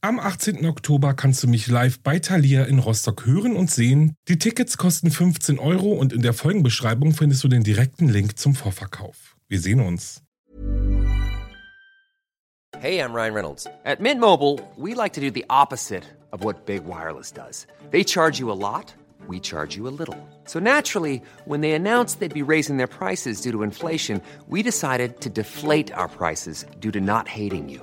Am 18. Oktober kannst du mich live bei Thalia in Rostock hören und sehen. Die Tickets kosten 15 Euro und in der Folgenbeschreibung findest du den direkten Link zum Vorverkauf. Wir sehen uns. Hey, I'm Ryan Reynolds. At Mint Mobile, we like to do the opposite of what Big Wireless does. They charge you a lot, we charge you a little. So naturally, when they announced they'd be raising their prices due to inflation, we decided to deflate our prices due to not hating you.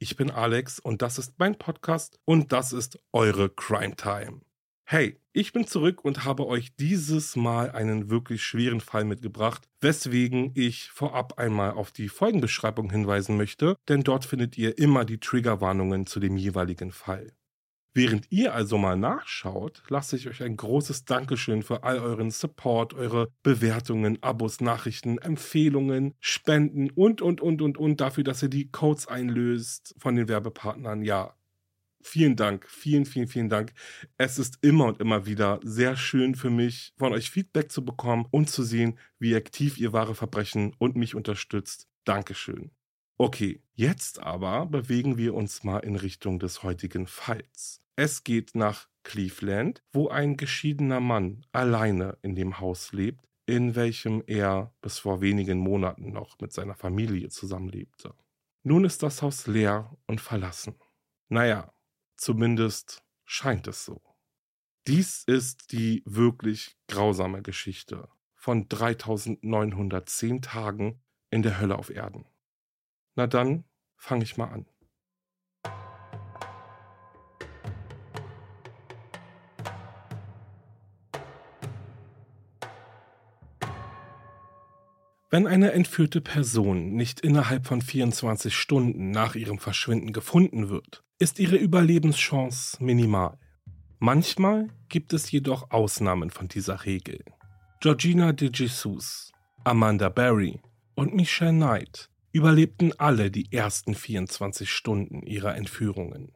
Ich bin Alex und das ist mein Podcast und das ist eure Crime Time. Hey, ich bin zurück und habe euch dieses Mal einen wirklich schweren Fall mitgebracht, weswegen ich vorab einmal auf die Folgenbeschreibung hinweisen möchte, denn dort findet ihr immer die Triggerwarnungen zu dem jeweiligen Fall. Während ihr also mal nachschaut, lasse ich euch ein großes Dankeschön für all euren Support, eure Bewertungen, Abos, Nachrichten, Empfehlungen, Spenden und, und, und, und, und dafür, dass ihr die Codes einlöst von den Werbepartnern. Ja, vielen Dank, vielen, vielen, vielen Dank. Es ist immer und immer wieder sehr schön für mich, von euch Feedback zu bekommen und zu sehen, wie aktiv ihr wahre Verbrechen und mich unterstützt. Dankeschön. Okay, jetzt aber bewegen wir uns mal in Richtung des heutigen Falls. Es geht nach Cleveland, wo ein geschiedener Mann alleine in dem Haus lebt, in welchem er bis vor wenigen Monaten noch mit seiner Familie zusammenlebte. Nun ist das Haus leer und verlassen. Naja, zumindest scheint es so. Dies ist die wirklich grausame Geschichte von 3910 Tagen in der Hölle auf Erden. Na dann fange ich mal an. Wenn eine entführte Person nicht innerhalb von 24 Stunden nach ihrem Verschwinden gefunden wird, ist ihre Überlebenschance minimal. Manchmal gibt es jedoch Ausnahmen von dieser Regel. Georgina de Jesus, Amanda Barry und Michelle Knight überlebten alle die ersten 24 Stunden ihrer Entführungen.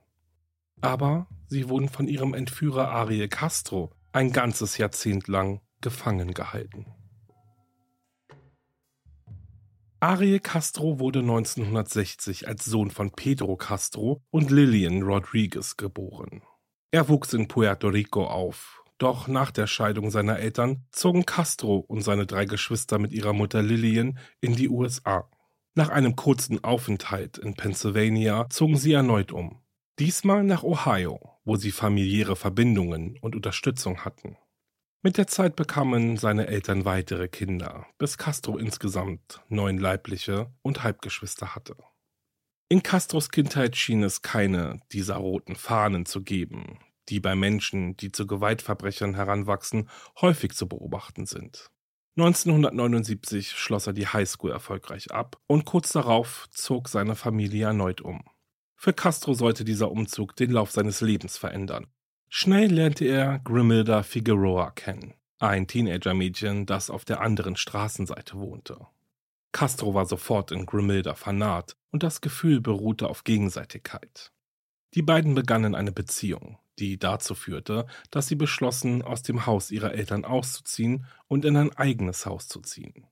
Aber sie wurden von ihrem Entführer Ariel Castro ein ganzes Jahrzehnt lang gefangen gehalten. Ariel Castro wurde 1960 als Sohn von Pedro Castro und Lillian Rodriguez geboren. Er wuchs in Puerto Rico auf, doch nach der Scheidung seiner Eltern zogen Castro und seine drei Geschwister mit ihrer Mutter Lillian in die USA. Nach einem kurzen Aufenthalt in Pennsylvania zogen sie erneut um. Diesmal nach Ohio, wo sie familiäre Verbindungen und Unterstützung hatten. Mit der Zeit bekamen seine Eltern weitere Kinder, bis Castro insgesamt neun leibliche und Halbgeschwister hatte. In Castros Kindheit schien es keine dieser roten Fahnen zu geben, die bei Menschen, die zu Gewaltverbrechern heranwachsen, häufig zu beobachten sind. 1979 schloss er die Highschool erfolgreich ab und kurz darauf zog seine Familie erneut um. Für Castro sollte dieser Umzug den Lauf seines Lebens verändern Schnell lernte er Grimilda Figueroa kennen, ein Teenager-Mädchen, das auf der anderen Straßenseite wohnte. Castro war sofort in Grimilda vernarrt und das Gefühl beruhte auf Gegenseitigkeit. Die beiden begannen eine Beziehung, die dazu führte, dass sie beschlossen, aus dem Haus ihrer Eltern auszuziehen und in ein eigenes Haus zu ziehen.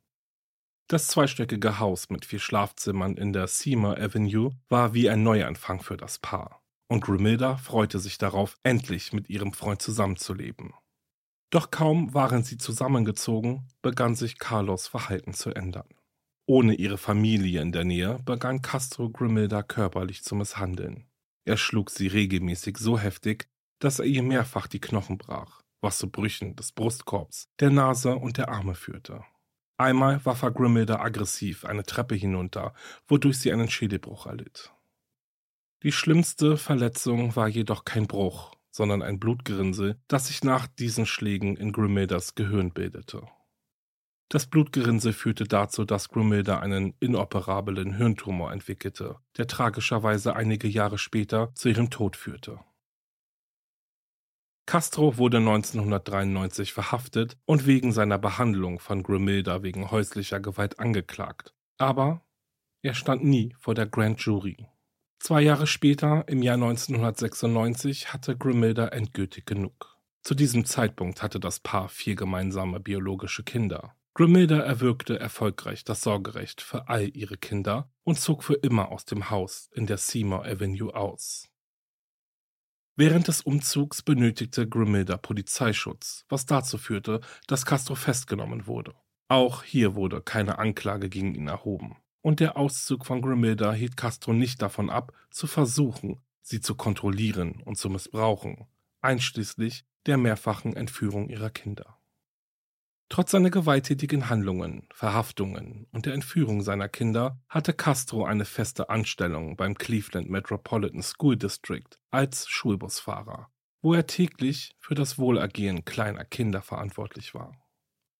Das zweistöckige Haus mit vier Schlafzimmern in der Seymour Avenue war wie ein Neuanfang für das Paar und Grimilda freute sich darauf, endlich mit ihrem Freund zusammenzuleben. Doch kaum waren sie zusammengezogen, begann sich Carlos Verhalten zu ändern. Ohne ihre Familie in der Nähe begann Castro Grimilda körperlich zu misshandeln. Er schlug sie regelmäßig so heftig, dass er ihr mehrfach die Knochen brach, was zu Brüchen des Brustkorbs, der Nase und der Arme führte. Einmal warf er Grimilda aggressiv eine Treppe hinunter, wodurch sie einen Schädelbruch erlitt. Die schlimmste Verletzung war jedoch kein Bruch, sondern ein Blutgerinnsel, das sich nach diesen Schlägen in Grimildas Gehirn bildete. Das Blutgerinnsel führte dazu, dass Grumilda einen inoperablen Hirntumor entwickelte, der tragischerweise einige Jahre später zu ihrem Tod führte. Castro wurde 1993 verhaftet und wegen seiner Behandlung von Grimilda wegen häuslicher Gewalt angeklagt. Aber er stand nie vor der Grand Jury. Zwei Jahre später, im Jahr 1996, hatte Grimilda endgültig genug. Zu diesem Zeitpunkt hatte das Paar vier gemeinsame biologische Kinder. Grimilda erwirkte erfolgreich das Sorgerecht für all ihre Kinder und zog für immer aus dem Haus in der Seymour Avenue aus. Während des Umzugs benötigte Grimilda Polizeischutz, was dazu führte, dass Castro festgenommen wurde. Auch hier wurde keine Anklage gegen ihn erhoben. Und der Auszug von Grimilda hielt Castro nicht davon ab, zu versuchen, sie zu kontrollieren und zu missbrauchen, einschließlich der mehrfachen Entführung ihrer Kinder. Trotz seiner gewalttätigen Handlungen, Verhaftungen und der Entführung seiner Kinder hatte Castro eine feste Anstellung beim Cleveland Metropolitan School District als Schulbusfahrer, wo er täglich für das Wohlergehen kleiner Kinder verantwortlich war.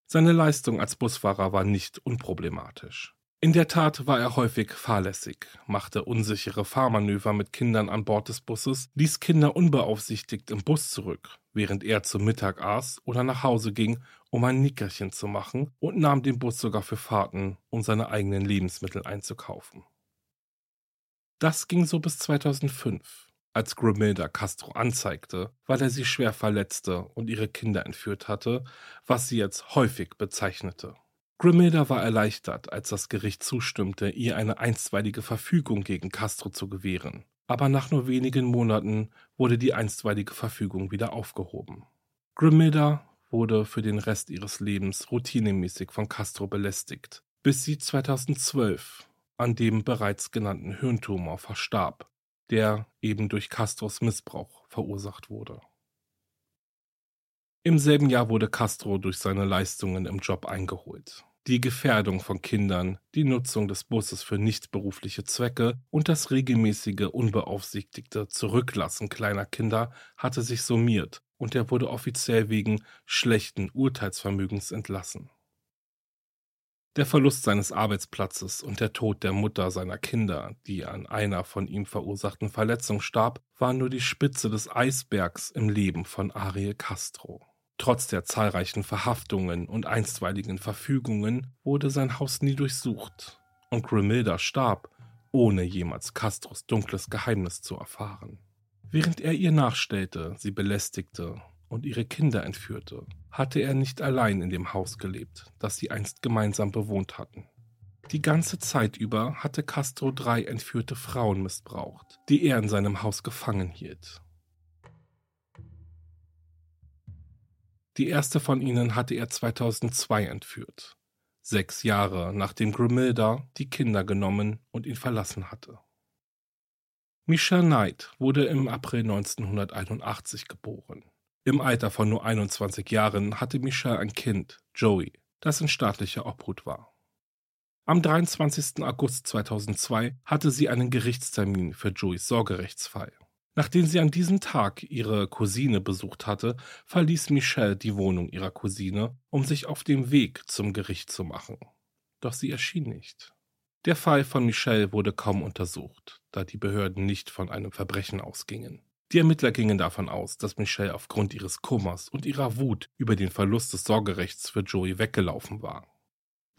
Seine Leistung als Busfahrer war nicht unproblematisch. In der Tat war er häufig fahrlässig, machte unsichere Fahrmanöver mit Kindern an Bord des Busses, ließ Kinder unbeaufsichtigt im Bus zurück, während er zum Mittag aß oder nach Hause ging, um ein Nickerchen zu machen und nahm den Bus sogar für Fahrten, um seine eigenen Lebensmittel einzukaufen. Das ging so bis 2005, als Grimilda Castro anzeigte, weil er sie schwer verletzte und ihre Kinder entführt hatte, was sie jetzt häufig bezeichnete. Grimilda war erleichtert, als das Gericht zustimmte, ihr eine einstweilige Verfügung gegen Castro zu gewähren. Aber nach nur wenigen Monaten wurde die einstweilige Verfügung wieder aufgehoben. Grimilda wurde für den Rest ihres Lebens routinemäßig von Castro belästigt, bis sie 2012 an dem bereits genannten Hirntumor verstarb, der eben durch Castros Missbrauch verursacht wurde. Im selben Jahr wurde Castro durch seine Leistungen im Job eingeholt die Gefährdung von Kindern, die Nutzung des Busses für nichtberufliche Zwecke und das regelmäßige unbeaufsichtigte Zurücklassen kleiner Kinder hatte sich summiert und er wurde offiziell wegen schlechten Urteilsvermögens entlassen. Der Verlust seines Arbeitsplatzes und der Tod der Mutter seiner Kinder, die an einer von ihm verursachten Verletzung starb, waren nur die Spitze des Eisbergs im Leben von Ariel Castro. Trotz der zahlreichen Verhaftungen und einstweiligen Verfügungen wurde sein Haus nie durchsucht und Grimilda starb, ohne jemals Castros dunkles Geheimnis zu erfahren. Während er ihr nachstellte, sie belästigte und ihre Kinder entführte, hatte er nicht allein in dem Haus gelebt, das sie einst gemeinsam bewohnt hatten. Die ganze Zeit über hatte Castro drei entführte Frauen missbraucht, die er in seinem Haus gefangen hielt. Die erste von ihnen hatte er 2002 entführt, sechs Jahre nachdem Grimilda die Kinder genommen und ihn verlassen hatte. Michelle Knight wurde im April 1981 geboren. Im Alter von nur 21 Jahren hatte Michelle ein Kind, Joey, das in staatlicher Obhut war. Am 23. August 2002 hatte sie einen Gerichtstermin für Joeys Sorgerechtsfall. Nachdem sie an diesem Tag ihre Cousine besucht hatte, verließ Michelle die Wohnung ihrer Cousine, um sich auf den Weg zum Gericht zu machen. Doch sie erschien nicht. Der Fall von Michelle wurde kaum untersucht, da die Behörden nicht von einem Verbrechen ausgingen. Die Ermittler gingen davon aus, dass Michelle aufgrund ihres Kummers und ihrer Wut über den Verlust des Sorgerechts für Joey weggelaufen war.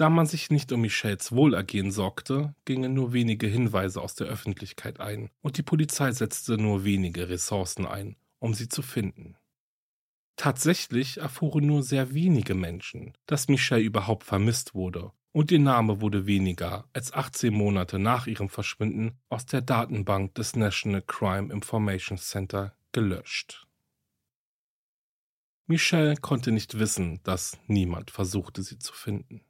Da man sich nicht um Michelles Wohlergehen sorgte, gingen nur wenige Hinweise aus der Öffentlichkeit ein und die Polizei setzte nur wenige Ressourcen ein, um sie zu finden. Tatsächlich erfuhren nur sehr wenige Menschen, dass Michelle überhaupt vermisst wurde und ihr Name wurde weniger als 18 Monate nach ihrem Verschwinden aus der Datenbank des National Crime Information Center gelöscht. Michelle konnte nicht wissen, dass niemand versuchte, sie zu finden.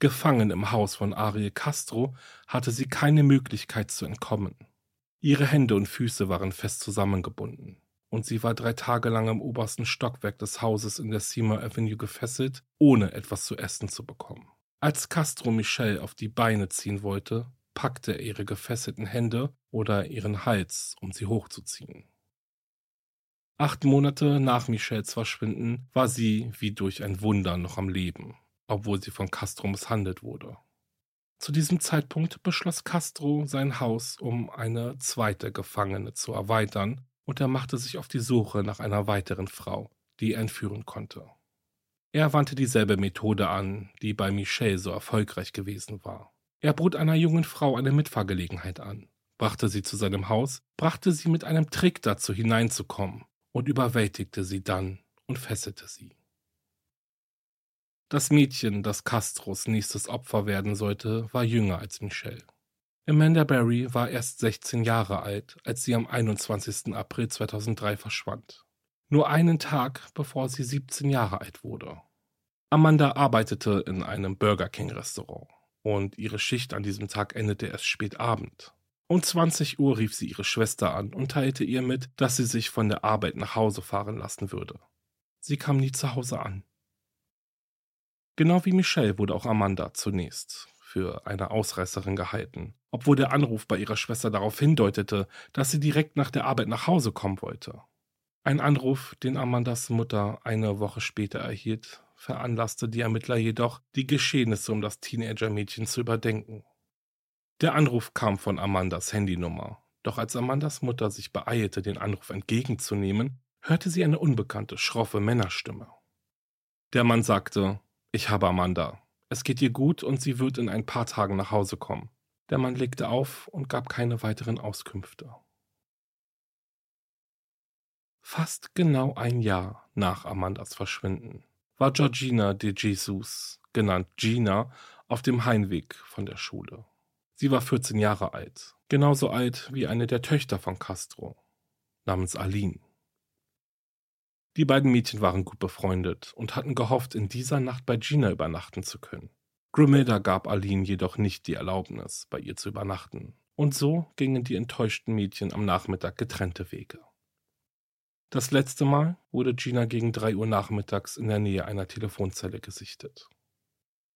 Gefangen im Haus von Ariel Castro hatte sie keine Möglichkeit zu entkommen. Ihre Hände und Füße waren fest zusammengebunden. und sie war drei Tage lang im obersten Stockwerk des Hauses in der Seymour Avenue gefesselt, ohne etwas zu essen zu bekommen. Als Castro Michelle auf die Beine ziehen wollte, packte er ihre gefesselten Hände oder ihren Hals, um sie hochzuziehen. Acht Monate nach Michelles Verschwinden war sie wie durch ein Wunder noch am Leben, obwohl sie von Castro misshandelt wurde. Zu diesem Zeitpunkt beschloss Castro sein Haus, um eine zweite Gefangene zu erweitern, und er machte sich auf die Suche nach einer weiteren Frau, die er entführen konnte. Er wandte dieselbe Methode an, die bei Michelle so erfolgreich gewesen war. Er bot einer jungen Frau eine Mitfahrgelegenheit an, brachte sie zu seinem Haus, brachte sie mit einem Trick dazu hineinzukommen und überwältigte sie dann und fesselte sie. Das Mädchen, das Castros nächstes Opfer werden sollte, war jünger als Michelle. Amanda Berry war erst 16 Jahre alt, als sie am 21. April 2003 verschwand. Nur einen Tag, bevor sie 17 Jahre alt wurde. Amanda arbeitete in einem Burger King Restaurant und ihre Schicht an diesem Tag endete erst spät Abend. Um 20 Uhr rief sie ihre Schwester an und teilte ihr mit, dass sie sich von der Arbeit nach Hause fahren lassen würde. Sie kam nie zu Hause an. Genau wie Michelle wurde auch Amanda zunächst für eine Ausreißerin gehalten, obwohl der Anruf bei ihrer Schwester darauf hindeutete, dass sie direkt nach der Arbeit nach Hause kommen wollte. Ein Anruf, den Amandas Mutter eine Woche später erhielt, veranlasste die Ermittler jedoch, die Geschehnisse um das Teenager-Mädchen zu überdenken. Der Anruf kam von Amandas Handynummer. Doch als Amandas Mutter sich beeilte, den Anruf entgegenzunehmen, hörte sie eine unbekannte, schroffe Männerstimme. Der Mann sagte, ich habe Amanda. Es geht ihr gut und sie wird in ein paar Tagen nach Hause kommen. Der Mann legte auf und gab keine weiteren Auskünfte. Fast genau ein Jahr nach Amandas Verschwinden war Georgina de Jesus, genannt Gina, auf dem Heimweg von der Schule. Sie war 14 Jahre alt, genauso alt wie eine der Töchter von Castro, namens Aline. Die beiden Mädchen waren gut befreundet und hatten gehofft, in dieser Nacht bei Gina übernachten zu können. Grimilda gab Aline jedoch nicht die Erlaubnis, bei ihr zu übernachten, und so gingen die enttäuschten Mädchen am Nachmittag getrennte Wege. Das letzte Mal wurde Gina gegen drei Uhr nachmittags in der Nähe einer Telefonzelle gesichtet.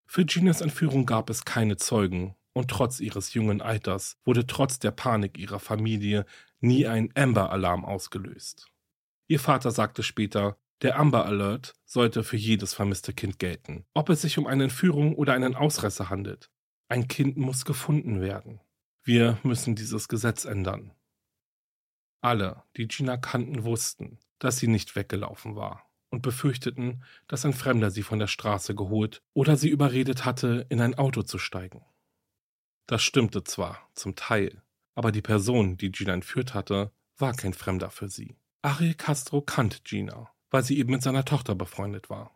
Für Ginas Entführung gab es keine Zeugen und trotz ihres jungen Alters wurde trotz der Panik ihrer Familie nie ein Amber-Alarm ausgelöst. Ihr Vater sagte später, der Amber Alert sollte für jedes vermisste Kind gelten, ob es sich um eine Entführung oder einen Ausreißer handelt. Ein Kind muss gefunden werden. Wir müssen dieses Gesetz ändern. Alle, die Gina kannten, wussten, dass sie nicht weggelaufen war und befürchteten, dass ein Fremder sie von der Straße geholt oder sie überredet hatte, in ein Auto zu steigen. Das stimmte zwar, zum Teil, aber die Person, die Gina entführt hatte, war kein Fremder für sie. Ariel Castro kannte Gina, weil sie eben mit seiner Tochter befreundet war.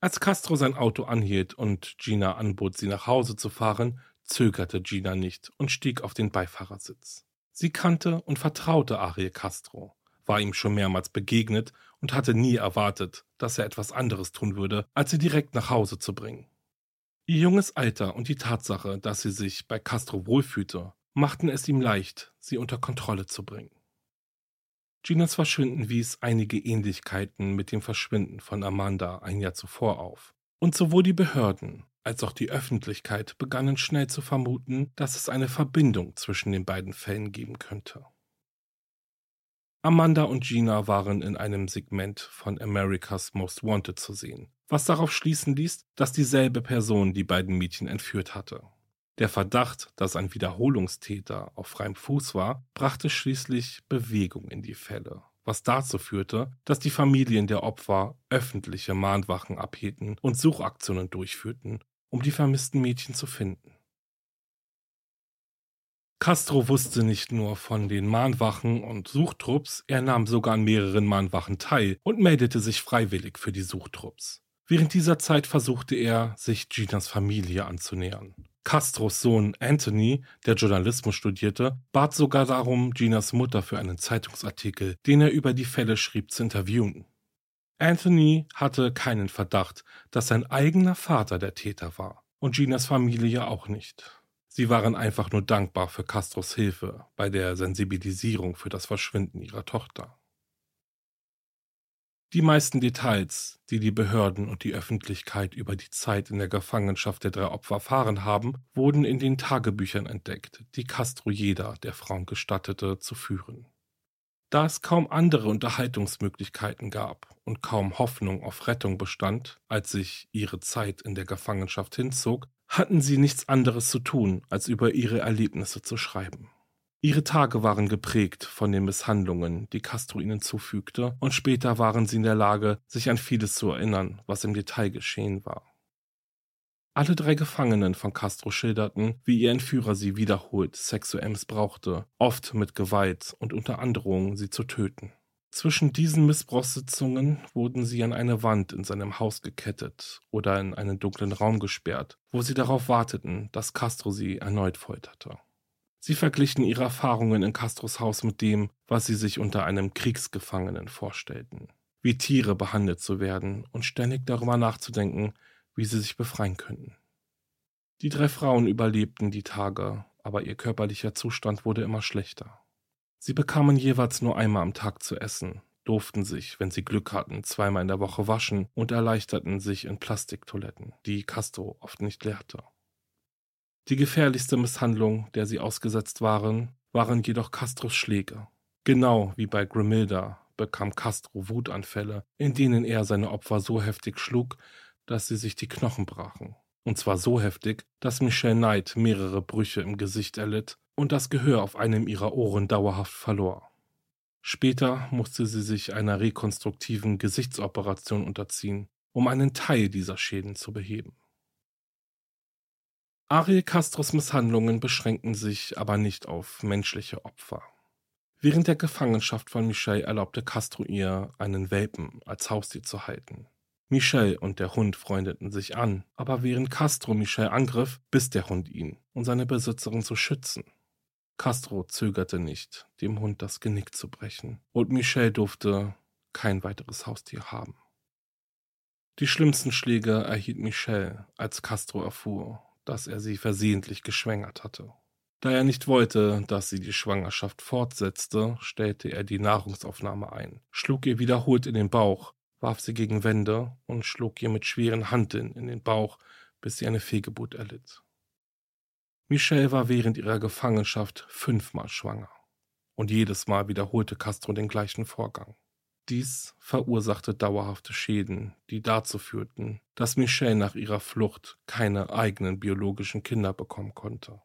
Als Castro sein Auto anhielt und Gina anbot, sie nach Hause zu fahren, zögerte Gina nicht und stieg auf den Beifahrersitz. Sie kannte und vertraute Ariel Castro, war ihm schon mehrmals begegnet und hatte nie erwartet, dass er etwas anderes tun würde, als sie direkt nach Hause zu bringen. Ihr junges Alter und die Tatsache, dass sie sich bei Castro wohlfühlte, machten es ihm leicht, sie unter Kontrolle zu bringen. Ginas Verschwinden wies einige Ähnlichkeiten mit dem Verschwinden von Amanda ein Jahr zuvor auf. Und sowohl die Behörden als auch die Öffentlichkeit begannen schnell zu vermuten, dass es eine Verbindung zwischen den beiden Fällen geben könnte. Amanda und Gina waren in einem Segment von America's Most Wanted zu sehen, was darauf schließen ließ, dass dieselbe Person die beiden Mädchen entführt hatte. Der Verdacht, dass ein Wiederholungstäter auf freiem Fuß war, brachte schließlich Bewegung in die Fälle, was dazu führte, dass die Familien der Opfer öffentliche Mahnwachen abhielten und Suchaktionen durchführten, um die vermissten Mädchen zu finden. Castro wusste nicht nur von den Mahnwachen und Suchtrupps, er nahm sogar an mehreren Mahnwachen teil und meldete sich freiwillig für die Suchtrupps. Während dieser Zeit versuchte er, sich Ginas Familie anzunähern. Castros Sohn Anthony, der Journalismus studierte, bat sogar darum, Ginas Mutter für einen Zeitungsartikel, den er über die Fälle schrieb, zu interviewen. Anthony hatte keinen Verdacht, dass sein eigener Vater der Täter war und Ginas Familie auch nicht. Sie waren einfach nur dankbar für Castros Hilfe bei der Sensibilisierung für das Verschwinden ihrer Tochter. Die meisten Details, die die Behörden und die Öffentlichkeit über die Zeit in der Gefangenschaft der drei Opfer erfahren haben, wurden in den Tagebüchern entdeckt, die Castro jeder der Frauen gestattete zu führen. Da es kaum andere Unterhaltungsmöglichkeiten gab und kaum Hoffnung auf Rettung bestand, als sich ihre Zeit in der Gefangenschaft hinzog, hatten sie nichts anderes zu tun, als über ihre Erlebnisse zu schreiben. Ihre Tage waren geprägt von den Misshandlungen, die Castro ihnen zufügte, und später waren sie in der Lage, sich an vieles zu erinnern, was im Detail geschehen war. Alle drei Gefangenen von Castro schilderten, wie ihr Entführer sie wiederholt sexuell missbrauchte, oft mit Gewalt und unter Androhung, sie zu töten. Zwischen diesen Missbrauchssitzungen wurden sie an eine Wand in seinem Haus gekettet oder in einen dunklen Raum gesperrt, wo sie darauf warteten, dass Castro sie erneut folterte. Sie verglichen ihre Erfahrungen in Castros Haus mit dem, was sie sich unter einem Kriegsgefangenen vorstellten. Wie Tiere behandelt zu werden und ständig darüber nachzudenken, wie sie sich befreien könnten. Die drei Frauen überlebten die Tage, aber ihr körperlicher Zustand wurde immer schlechter. Sie bekamen jeweils nur einmal am Tag zu essen, durften sich, wenn sie Glück hatten, zweimal in der Woche waschen und erleichterten sich in Plastiktoiletten, die Castro oft nicht leerte. Die gefährlichste Misshandlung, der sie ausgesetzt waren, waren jedoch Castros Schläge. Genau wie bei Grimilda bekam Castro Wutanfälle, in denen er seine Opfer so heftig schlug, dass sie sich die Knochen brachen. Und zwar so heftig, dass Michelle Knight mehrere Brüche im Gesicht erlitt und das Gehör auf einem ihrer Ohren dauerhaft verlor. Später musste sie sich einer rekonstruktiven Gesichtsoperation unterziehen, um einen Teil dieser Schäden zu beheben. Ariel Castros Misshandlungen beschränken sich aber nicht auf menschliche Opfer. Während der Gefangenschaft von Michelle erlaubte Castro ihr, einen Welpen als Haustier zu halten. Michelle und der Hund freundeten sich an, aber während Castro Michelle angriff, biss der Hund ihn, um seine Besitzerin zu schützen. Castro zögerte nicht, dem Hund das Genick zu brechen, und Michelle durfte kein weiteres Haustier haben. Die schlimmsten Schläge erhielt Michelle, als Castro erfuhr, dass er sie versehentlich geschwängert hatte. Da er nicht wollte, dass sie die Schwangerschaft fortsetzte, stellte er die Nahrungsaufnahme ein, schlug ihr wiederholt in den Bauch, warf sie gegen Wände und schlug ihr mit schweren Hanteln in den Bauch, bis sie eine Fehlgeburt erlitt. Michelle war während ihrer Gefangenschaft fünfmal schwanger. Und jedes Mal wiederholte Castro den gleichen Vorgang. Dies verursachte dauerhafte Schäden, die dazu führten, dass Michelle nach ihrer Flucht keine eigenen biologischen Kinder bekommen konnte.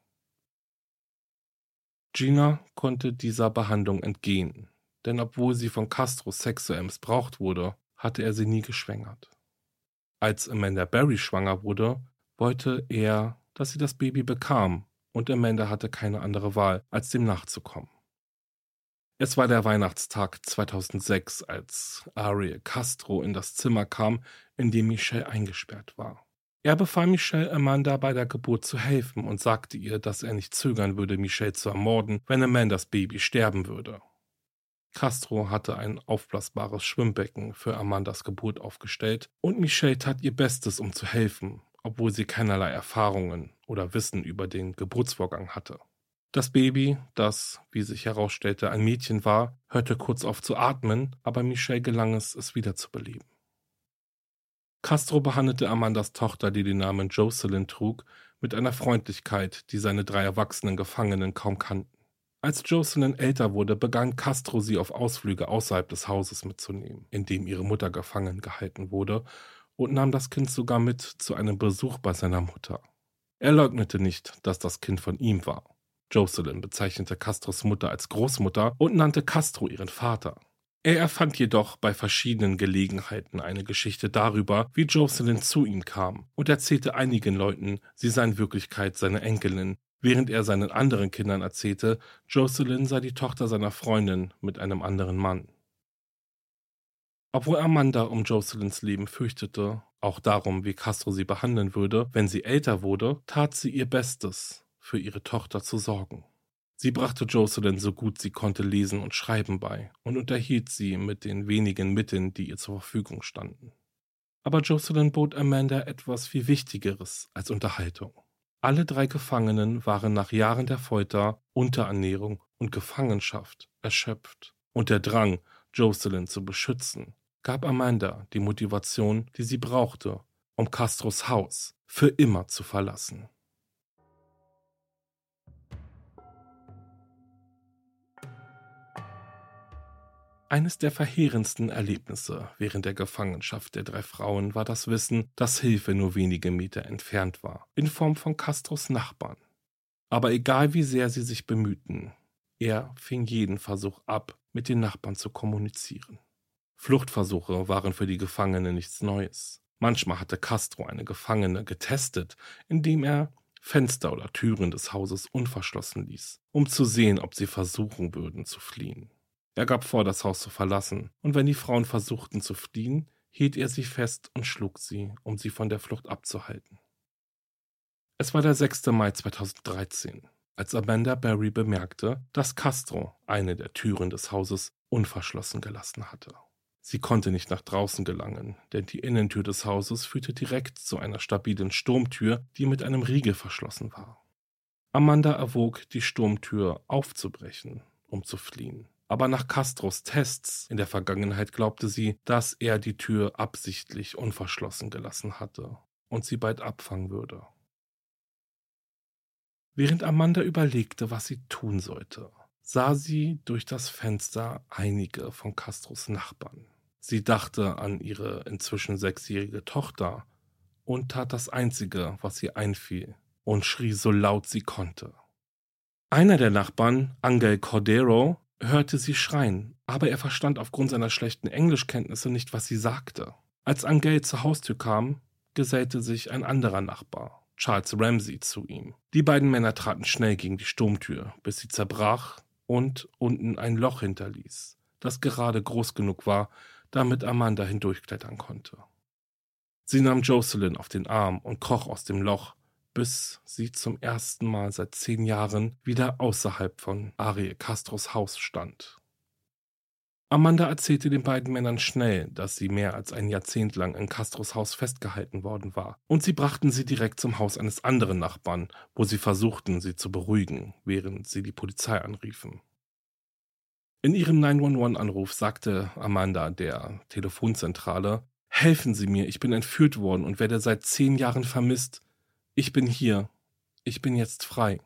Gina konnte dieser Behandlung entgehen, denn obwohl sie von Castro sexuell missbraucht wurde, hatte er sie nie geschwängert. Als Amanda Barry schwanger wurde, wollte er, dass sie das Baby bekam, und Amanda hatte keine andere Wahl, als dem nachzukommen. Es war der Weihnachtstag 2006, als Ariel Castro in das Zimmer kam, in dem Michelle eingesperrt war. Er befahl Michelle Amanda bei der Geburt zu helfen und sagte ihr, dass er nicht zögern würde, Michelle zu ermorden, wenn Amandas Baby sterben würde. Castro hatte ein aufblasbares Schwimmbecken für Amandas Geburt aufgestellt und Michelle tat ihr Bestes, um zu helfen, obwohl sie keinerlei Erfahrungen oder Wissen über den Geburtsvorgang hatte. Das Baby, das, wie sich herausstellte, ein Mädchen war, hörte kurz auf zu atmen, aber Michelle gelang es, es wiederzubeleben. Castro behandelte Amandas Tochter, die den Namen Jocelyn trug, mit einer Freundlichkeit, die seine drei erwachsenen Gefangenen kaum kannten. Als Jocelyn älter wurde, begann Castro sie auf Ausflüge außerhalb des Hauses mitzunehmen, in dem ihre Mutter gefangen gehalten wurde, und nahm das Kind sogar mit zu einem Besuch bei seiner Mutter. Er leugnete nicht, dass das Kind von ihm war. Jocelyn bezeichnete Castros Mutter als Großmutter und nannte Castro ihren Vater. Er erfand jedoch bei verschiedenen Gelegenheiten eine Geschichte darüber, wie Jocelyn zu ihm kam und erzählte einigen Leuten, sie sei in Wirklichkeit seine Enkelin, während er seinen anderen Kindern erzählte, Jocelyn sei die Tochter seiner Freundin mit einem anderen Mann. Obwohl Amanda um Jocelyns Leben fürchtete, auch darum, wie Castro sie behandeln würde, wenn sie älter wurde, tat sie ihr Bestes, für ihre Tochter zu sorgen. Sie brachte Jocelyn so gut sie konnte Lesen und Schreiben bei und unterhielt sie mit den wenigen Mitteln, die ihr zur Verfügung standen. Aber Jocelyn bot Amanda etwas viel Wichtigeres als Unterhaltung. Alle drei Gefangenen waren nach Jahren der Folter, Unterernährung und Gefangenschaft erschöpft. Und der Drang, Jocelyn zu beschützen, gab Amanda die Motivation, die sie brauchte, um Castros Haus für immer zu verlassen. Eines der verheerendsten Erlebnisse während der Gefangenschaft der drei Frauen war das Wissen, dass Hilfe nur wenige Meter entfernt war, in Form von Castros Nachbarn. Aber egal wie sehr sie sich bemühten, er fing jeden Versuch ab, mit den Nachbarn zu kommunizieren. Fluchtversuche waren für die Gefangene nichts Neues. Manchmal hatte Castro eine Gefangene getestet, indem er Fenster oder Türen des Hauses unverschlossen ließ, um zu sehen, ob sie versuchen würden zu fliehen. Er gab vor, das Haus zu verlassen, und wenn die Frauen versuchten zu fliehen, hielt er sie fest und schlug sie, um sie von der Flucht abzuhalten. Es war der 6. Mai 2013, als Amanda Barry bemerkte, dass Castro eine der Türen des Hauses unverschlossen gelassen hatte. Sie konnte nicht nach draußen gelangen, denn die Innentür des Hauses führte direkt zu einer stabilen Sturmtür, die mit einem Riegel verschlossen war. Amanda erwog, die Sturmtür aufzubrechen, um zu fliehen. Aber nach Castros Tests in der Vergangenheit glaubte sie, dass er die Tür absichtlich unverschlossen gelassen hatte und sie bald abfangen würde. Während Amanda überlegte, was sie tun sollte, sah sie durch das Fenster einige von Castros Nachbarn. Sie dachte an ihre inzwischen sechsjährige Tochter und tat das Einzige, was ihr einfiel, und schrie so laut sie konnte. Einer der Nachbarn, Angel Cordero, hörte sie schreien, aber er verstand aufgrund seiner schlechten Englischkenntnisse nicht, was sie sagte. Als Angel zur Haustür kam, gesellte sich ein anderer Nachbar, Charles Ramsey, zu ihm. Die beiden Männer traten schnell gegen die Sturmtür, bis sie zerbrach und unten ein Loch hinterließ, das gerade groß genug war, damit Amanda hindurchklettern konnte. Sie nahm Jocelyn auf den Arm und kroch aus dem Loch, bis sie zum ersten Mal seit zehn Jahren wieder außerhalb von Ariel Castros Haus stand. Amanda erzählte den beiden Männern schnell, dass sie mehr als ein Jahrzehnt lang in Castros Haus festgehalten worden war, und sie brachten sie direkt zum Haus eines anderen Nachbarn, wo sie versuchten, sie zu beruhigen, während sie die Polizei anriefen. In ihrem 911-Anruf sagte Amanda der Telefonzentrale, Helfen Sie mir, ich bin entführt worden und werde seit zehn Jahren vermisst. Ich bin hier. Ich bin jetzt frei.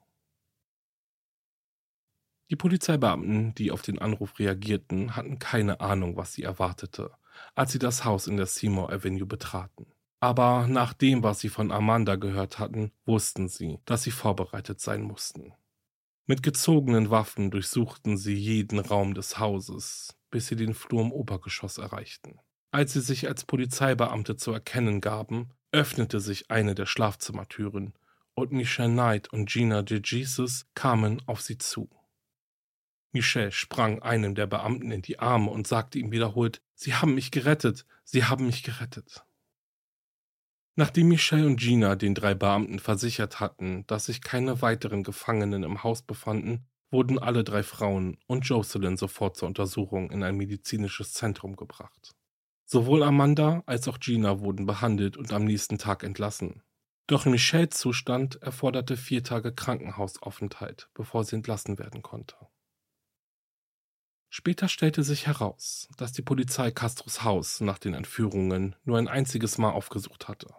Die Polizeibeamten, die auf den Anruf reagierten, hatten keine Ahnung, was sie erwartete, als sie das Haus in der Seymour Avenue betraten. Aber nach dem, was sie von Amanda gehört hatten, wussten sie, dass sie vorbereitet sein mussten. Mit gezogenen Waffen durchsuchten sie jeden Raum des Hauses, bis sie den Flur im Obergeschoss erreichten. Als sie sich als Polizeibeamte zu erkennen gaben, öffnete sich eine der Schlafzimmertüren und Michelle Knight und Gina de Jesus kamen auf sie zu. Michelle sprang einem der Beamten in die Arme und sagte ihm wiederholt, Sie haben mich gerettet, Sie haben mich gerettet. Nachdem Michelle und Gina den drei Beamten versichert hatten, dass sich keine weiteren Gefangenen im Haus befanden, wurden alle drei Frauen und Jocelyn sofort zur Untersuchung in ein medizinisches Zentrum gebracht. Sowohl Amanda als auch Gina wurden behandelt und am nächsten Tag entlassen. Doch Michelles Zustand erforderte vier Tage Krankenhausaufenthalt, bevor sie entlassen werden konnte. Später stellte sich heraus, dass die Polizei Castros Haus nach den Entführungen nur ein einziges Mal aufgesucht hatte.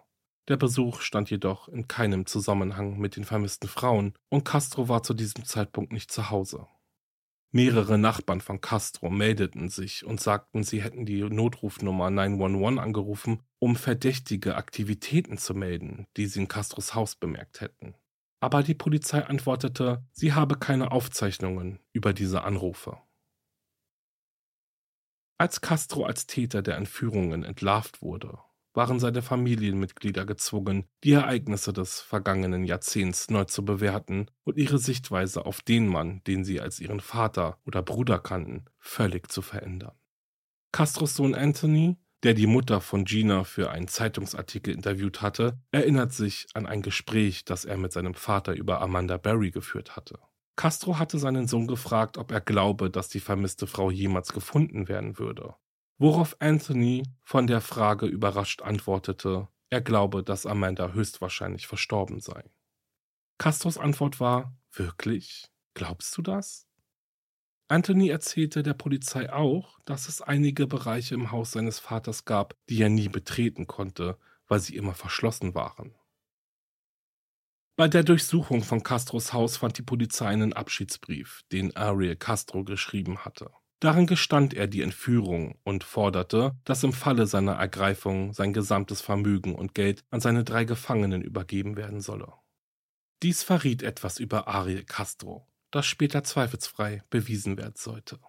Der Besuch stand jedoch in keinem Zusammenhang mit den vermissten Frauen und Castro war zu diesem Zeitpunkt nicht zu Hause. Mehrere Nachbarn von Castro meldeten sich und sagten, sie hätten die Notrufnummer 911 angerufen, um verdächtige Aktivitäten zu melden, die sie in Castros Haus bemerkt hätten. Aber die Polizei antwortete, sie habe keine Aufzeichnungen über diese Anrufe. Als Castro als Täter der Entführungen entlarvt wurde, waren seine Familienmitglieder gezwungen, die Ereignisse des vergangenen Jahrzehnts neu zu bewerten und ihre Sichtweise auf den Mann, den sie als ihren Vater oder Bruder kannten, völlig zu verändern. Castros Sohn Anthony, der die Mutter von Gina für einen Zeitungsartikel interviewt hatte, erinnert sich an ein Gespräch, das er mit seinem Vater über Amanda Barry geführt hatte. Castro hatte seinen Sohn gefragt, ob er glaube, dass die vermisste Frau jemals gefunden werden würde worauf Anthony von der Frage überrascht antwortete, er glaube, dass Amanda höchstwahrscheinlich verstorben sei. Castros Antwort war, wirklich? Glaubst du das? Anthony erzählte der Polizei auch, dass es einige Bereiche im Haus seines Vaters gab, die er nie betreten konnte, weil sie immer verschlossen waren. Bei der Durchsuchung von Castros Haus fand die Polizei einen Abschiedsbrief, den Ariel Castro geschrieben hatte. Darin gestand er die Entführung und forderte, dass im Falle seiner Ergreifung sein gesamtes Vermögen und Geld an seine drei Gefangenen übergeben werden solle. Dies verriet etwas über Ariel Castro, das später zweifelsfrei bewiesen werden sollte.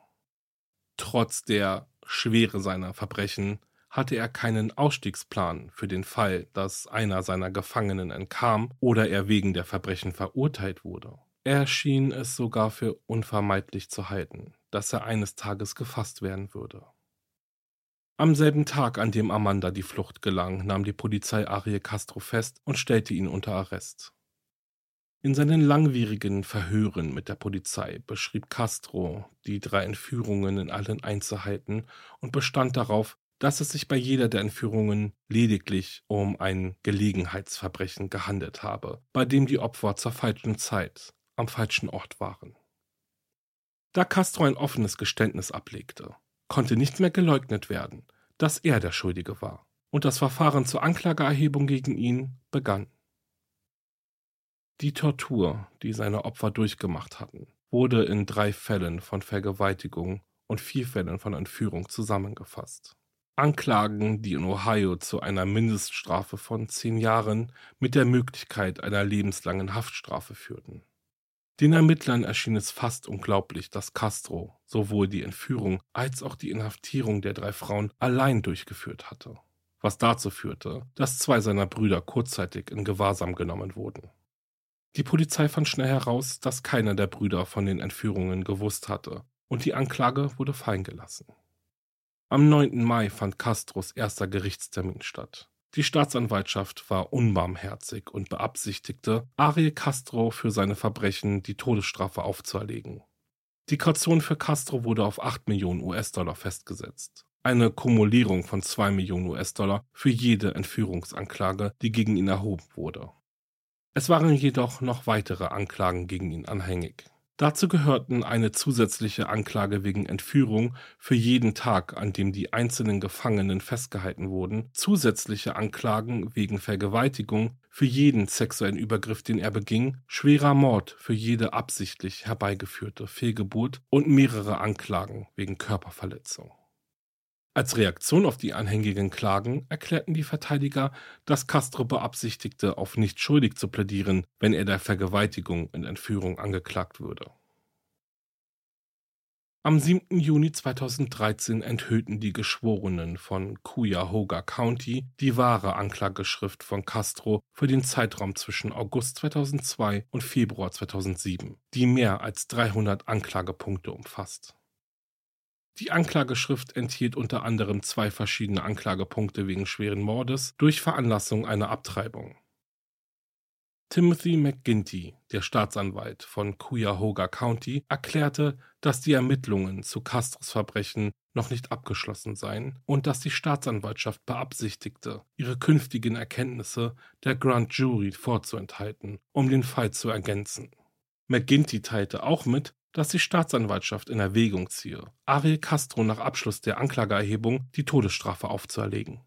Trotz der Schwere seiner Verbrechen hatte er keinen Ausstiegsplan für den Fall, dass einer seiner Gefangenen entkam oder er wegen der Verbrechen verurteilt wurde. Er schien es sogar für unvermeidlich zu halten, dass er eines Tages gefasst werden würde. Am selben Tag, an dem Amanda die Flucht gelang, nahm die Polizei Ariel Castro fest und stellte ihn unter Arrest. In seinen langwierigen Verhören mit der Polizei beschrieb Castro die drei Entführungen in allen Einzelheiten und bestand darauf, dass es sich bei jeder der Entführungen lediglich um ein Gelegenheitsverbrechen gehandelt habe, bei dem die Opfer zur falschen Zeit am falschen Ort waren. Da Castro ein offenes Geständnis ablegte, konnte nicht mehr geleugnet werden, dass er der Schuldige war, und das Verfahren zur Anklageerhebung gegen ihn begann. Die Tortur, die seine Opfer durchgemacht hatten, wurde in drei Fällen von Vergewaltigung und vier Fällen von Entführung zusammengefasst. Anklagen, die in Ohio zu einer Mindeststrafe von zehn Jahren mit der Möglichkeit einer lebenslangen Haftstrafe führten. Den Ermittlern erschien es fast unglaublich, dass Castro sowohl die Entführung als auch die Inhaftierung der drei Frauen allein durchgeführt hatte, was dazu führte, dass zwei seiner Brüder kurzzeitig in Gewahrsam genommen wurden. Die Polizei fand schnell heraus, dass keiner der Brüder von den Entführungen gewusst hatte, und die Anklage wurde fallen gelassen. Am 9. Mai fand Castros erster Gerichtstermin statt. Die Staatsanwaltschaft war unbarmherzig und beabsichtigte, Ariel Castro für seine Verbrechen die Todesstrafe aufzuerlegen. Die Kaution für Castro wurde auf 8 Millionen US-Dollar festgesetzt. Eine Kumulierung von 2 Millionen US-Dollar für jede Entführungsanklage, die gegen ihn erhoben wurde. Es waren jedoch noch weitere Anklagen gegen ihn anhängig. Dazu gehörten eine zusätzliche Anklage wegen Entführung für jeden Tag, an dem die einzelnen Gefangenen festgehalten wurden, zusätzliche Anklagen wegen Vergewaltigung für jeden sexuellen Übergriff, den er beging, schwerer Mord für jede absichtlich herbeigeführte Fehlgeburt und mehrere Anklagen wegen Körperverletzung. Als Reaktion auf die anhängigen Klagen erklärten die Verteidiger, dass Castro beabsichtigte, auf nicht schuldig zu plädieren, wenn er der Vergewaltigung und Entführung angeklagt würde. Am 7. Juni 2013 enthüllten die Geschworenen von Cuyahoga County die wahre Anklageschrift von Castro für den Zeitraum zwischen August 2002 und Februar 2007, die mehr als 300 Anklagepunkte umfasst. Die Anklageschrift enthielt unter anderem zwei verschiedene Anklagepunkte wegen schweren Mordes durch Veranlassung einer Abtreibung. Timothy McGinty, der Staatsanwalt von Cuyahoga County, erklärte, dass die Ermittlungen zu Castros Verbrechen noch nicht abgeschlossen seien und dass die Staatsanwaltschaft beabsichtigte, ihre künftigen Erkenntnisse der Grand Jury vorzuenthalten, um den Fall zu ergänzen. McGinty teilte auch mit, dass die Staatsanwaltschaft in Erwägung ziehe, Ariel Castro nach Abschluss der Anklageerhebung die Todesstrafe aufzuerlegen.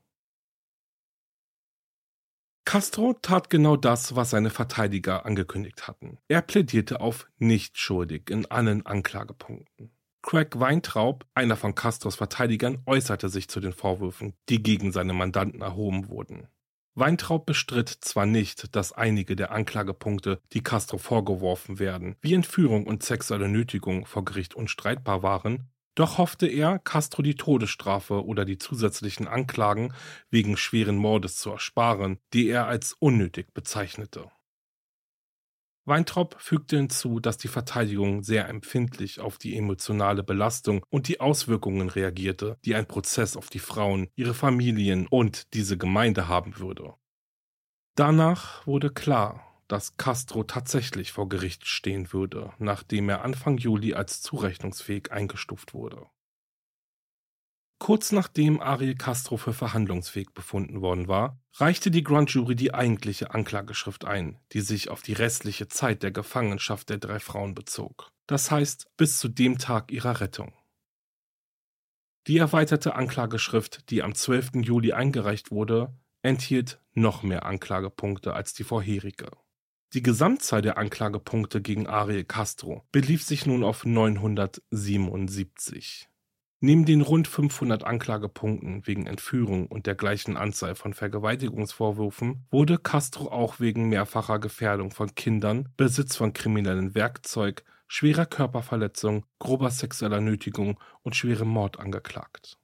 Castro tat genau das, was seine Verteidiger angekündigt hatten. Er plädierte auf nicht schuldig in allen Anklagepunkten. Craig Weintraub, einer von Castros Verteidigern, äußerte sich zu den Vorwürfen, die gegen seine Mandanten erhoben wurden. Weintraub bestritt zwar nicht, dass einige der Anklagepunkte, die Castro vorgeworfen werden, wie Entführung und sexuelle Nötigung vor Gericht unstreitbar waren, doch hoffte er, Castro die Todesstrafe oder die zusätzlichen Anklagen wegen schweren Mordes zu ersparen, die er als unnötig bezeichnete. Weintraub fügte hinzu, dass die Verteidigung sehr empfindlich auf die emotionale Belastung und die Auswirkungen reagierte, die ein Prozess auf die Frauen, ihre Familien und diese Gemeinde haben würde. Danach wurde klar, dass Castro tatsächlich vor Gericht stehen würde, nachdem er Anfang Juli als zurechnungsfähig eingestuft wurde. Kurz nachdem Ariel Castro für verhandlungsfähig befunden worden war, reichte die Grand Jury die eigentliche Anklageschrift ein, die sich auf die restliche Zeit der Gefangenschaft der drei Frauen bezog. Das heißt, bis zu dem Tag ihrer Rettung. Die erweiterte Anklageschrift, die am 12. Juli eingereicht wurde, enthielt noch mehr Anklagepunkte als die vorherige. Die Gesamtzahl der Anklagepunkte gegen Ariel Castro belief sich nun auf 977. Neben den rund 500 Anklagepunkten wegen Entführung und der gleichen Anzahl von Vergewaltigungsvorwürfen wurde Castro auch wegen mehrfacher Gefährdung von Kindern, Besitz von kriminellem Werkzeug, schwerer Körperverletzung, grober sexueller Nötigung und schwerem Mord angeklagt.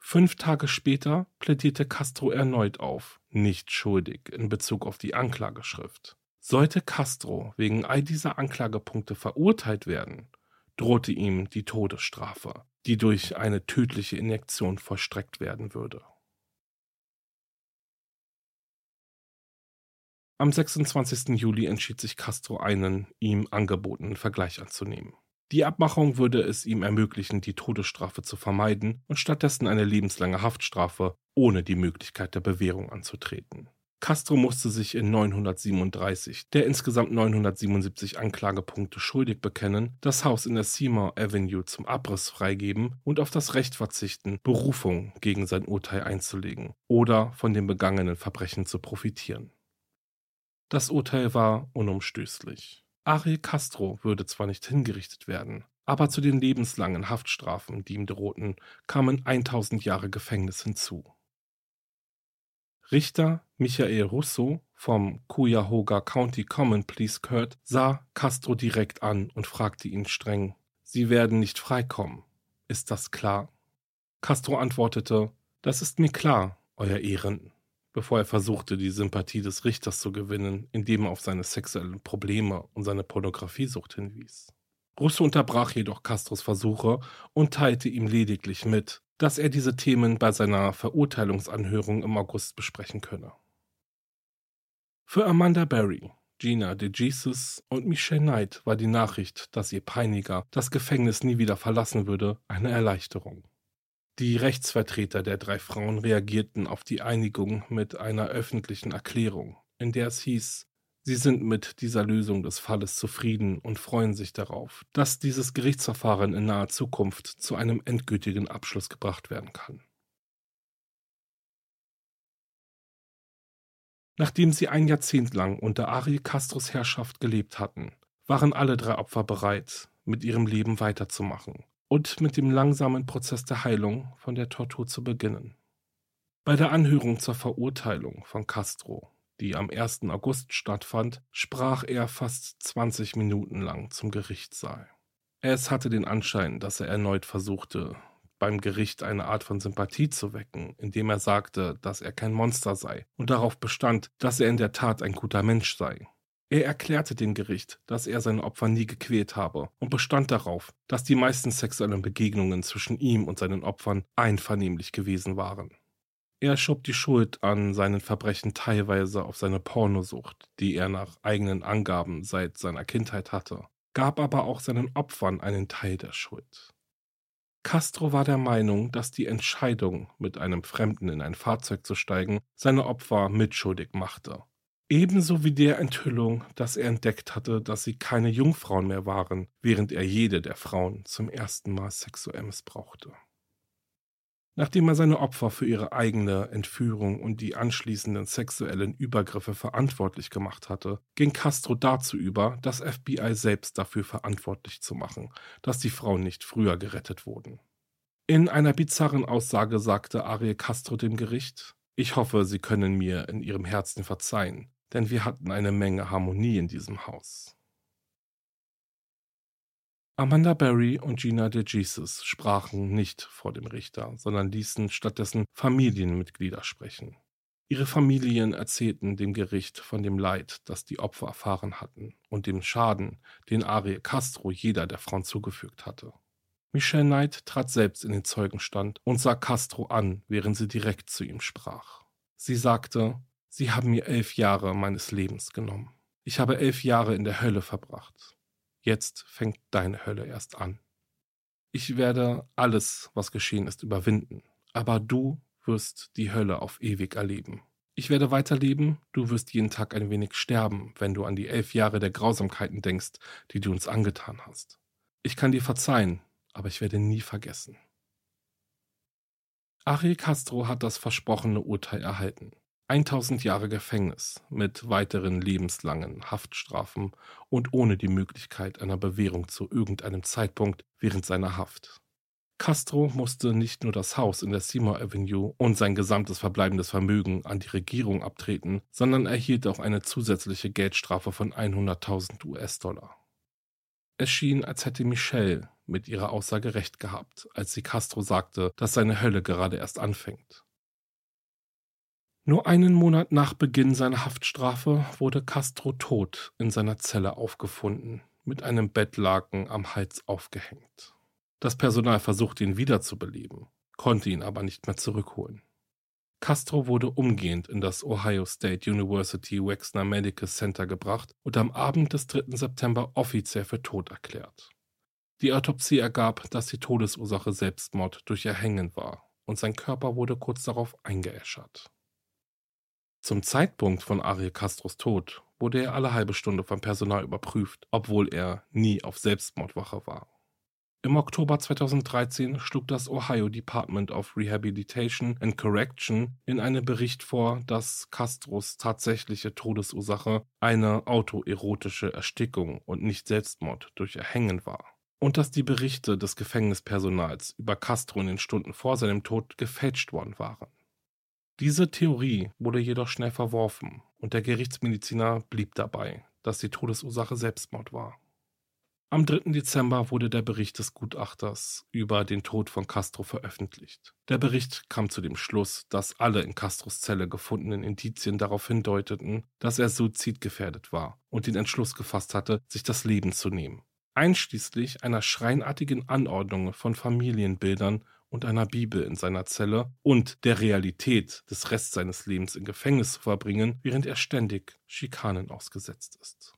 Fünf Tage später plädierte Castro erneut auf, nicht schuldig in Bezug auf die Anklageschrift. Sollte Castro wegen all dieser Anklagepunkte verurteilt werden, drohte ihm die Todesstrafe, die durch eine tödliche Injektion vollstreckt werden würde. Am 26. Juli entschied sich Castro einen ihm angebotenen Vergleich anzunehmen. Die Abmachung würde es ihm ermöglichen, die Todesstrafe zu vermeiden und stattdessen eine lebenslange Haftstrafe ohne die Möglichkeit der Bewährung anzutreten. Castro musste sich in 937 der insgesamt 977 Anklagepunkte schuldig bekennen, das Haus in der Seymour Avenue zum Abriss freigeben und auf das Recht verzichten, Berufung gegen sein Urteil einzulegen oder von dem begangenen Verbrechen zu profitieren. Das Urteil war unumstößlich. Ariel Castro würde zwar nicht hingerichtet werden, aber zu den lebenslangen Haftstrafen, die ihm drohten, kamen 1000 Jahre Gefängnis hinzu. Richter Michael Russo vom Cuyahoga County Common Pleas Court sah Castro direkt an und fragte ihn streng: Sie werden nicht freikommen. Ist das klar? Castro antwortete: Das ist mir klar, Euer Ehren, bevor er versuchte, die Sympathie des Richters zu gewinnen, indem er auf seine sexuellen Probleme und seine Pornografiesucht hinwies. Russo unterbrach jedoch Castros Versuche und teilte ihm lediglich mit, dass er diese Themen bei seiner Verurteilungsanhörung im August besprechen könne. Für Amanda Berry, Gina DeJesus und Michelle Knight war die Nachricht, dass ihr Peiniger das Gefängnis nie wieder verlassen würde, eine Erleichterung. Die Rechtsvertreter der drei Frauen reagierten auf die Einigung mit einer öffentlichen Erklärung, in der es hieß, Sie sind mit dieser Lösung des Falles zufrieden und freuen sich darauf, dass dieses Gerichtsverfahren in naher Zukunft zu einem endgültigen Abschluss gebracht werden kann. Nachdem sie ein Jahrzehnt lang unter Ari Castros Herrschaft gelebt hatten, waren alle drei Opfer bereit, mit ihrem Leben weiterzumachen und mit dem langsamen Prozess der Heilung von der Tortur zu beginnen. Bei der Anhörung zur Verurteilung von Castro die am 1. August stattfand, sprach er fast 20 Minuten lang zum Gerichtssaal. Es hatte den Anschein, dass er erneut versuchte, beim Gericht eine Art von Sympathie zu wecken, indem er sagte, dass er kein Monster sei und darauf bestand, dass er in der Tat ein guter Mensch sei. Er erklärte dem Gericht, dass er seine Opfer nie gequält habe und bestand darauf, dass die meisten sexuellen Begegnungen zwischen ihm und seinen Opfern einvernehmlich gewesen waren. Er schob die Schuld an seinen Verbrechen teilweise auf seine Pornosucht, die er nach eigenen Angaben seit seiner Kindheit hatte, gab aber auch seinen Opfern einen Teil der Schuld. Castro war der Meinung, dass die Entscheidung, mit einem Fremden in ein Fahrzeug zu steigen, seine Opfer mitschuldig machte. Ebenso wie der Enthüllung, dass er entdeckt hatte, dass sie keine Jungfrauen mehr waren, während er jede der Frauen zum ersten Mal sexuell missbrauchte. Nachdem er seine Opfer für ihre eigene Entführung und die anschließenden sexuellen Übergriffe verantwortlich gemacht hatte, ging Castro dazu über, das FBI selbst dafür verantwortlich zu machen, dass die Frauen nicht früher gerettet wurden. In einer bizarren Aussage sagte Ariel Castro dem Gericht, ich hoffe, Sie können mir in Ihrem Herzen verzeihen, denn wir hatten eine Menge Harmonie in diesem Haus. Amanda Berry und Gina De Jesus sprachen nicht vor dem Richter, sondern ließen stattdessen Familienmitglieder sprechen. Ihre Familien erzählten dem Gericht von dem Leid, das die Opfer erfahren hatten und dem Schaden, den Ariel Castro jeder der Frauen zugefügt hatte. Michelle Knight trat selbst in den Zeugenstand und sah Castro an, während sie direkt zu ihm sprach. Sie sagte, Sie haben mir elf Jahre meines Lebens genommen. Ich habe elf Jahre in der Hölle verbracht. Jetzt fängt deine Hölle erst an. Ich werde alles, was geschehen ist, überwinden. Aber du wirst die Hölle auf ewig erleben. Ich werde weiterleben, du wirst jeden Tag ein wenig sterben, wenn du an die elf Jahre der Grausamkeiten denkst, die du uns angetan hast. Ich kann dir verzeihen, aber ich werde nie vergessen. Ariel Castro hat das versprochene Urteil erhalten. 1000 Jahre Gefängnis mit weiteren lebenslangen Haftstrafen und ohne die Möglichkeit einer Bewährung zu irgendeinem Zeitpunkt während seiner Haft. Castro musste nicht nur das Haus in der Seymour Avenue und sein gesamtes verbleibendes Vermögen an die Regierung abtreten, sondern erhielt auch eine zusätzliche Geldstrafe von 100.000 US-Dollar. Es schien, als hätte Michelle mit ihrer Aussage recht gehabt, als sie Castro sagte, dass seine Hölle gerade erst anfängt. Nur einen Monat nach Beginn seiner Haftstrafe wurde Castro tot in seiner Zelle aufgefunden, mit einem Bettlaken am Hals aufgehängt. Das Personal versuchte ihn wiederzubeleben, konnte ihn aber nicht mehr zurückholen. Castro wurde umgehend in das Ohio State University Wexner Medical Center gebracht und am Abend des 3. September offiziell für tot erklärt. Die Autopsie ergab, dass die Todesursache Selbstmord durch Erhängen war und sein Körper wurde kurz darauf eingeäschert. Zum Zeitpunkt von Ariel Castros Tod wurde er alle halbe Stunde vom Personal überprüft, obwohl er nie auf Selbstmordwache war. Im Oktober 2013 schlug das Ohio Department of Rehabilitation and Correction in einem Bericht vor, dass Castros tatsächliche Todesursache eine autoerotische Erstickung und nicht Selbstmord durch Erhängen war. Und dass die Berichte des Gefängnispersonals über Castro in den Stunden vor seinem Tod gefälscht worden waren. Diese Theorie wurde jedoch schnell verworfen und der Gerichtsmediziner blieb dabei, dass die Todesursache Selbstmord war. Am 3. Dezember wurde der Bericht des Gutachters über den Tod von Castro veröffentlicht. Der Bericht kam zu dem Schluss, dass alle in Castros Zelle gefundenen Indizien darauf hindeuteten, dass er suizidgefährdet war und den Entschluss gefasst hatte, sich das Leben zu nehmen. Einschließlich einer schreinartigen Anordnung von Familienbildern und einer Bibel in seiner Zelle und der Realität des Rest seines Lebens im Gefängnis zu verbringen, während er ständig Schikanen ausgesetzt ist.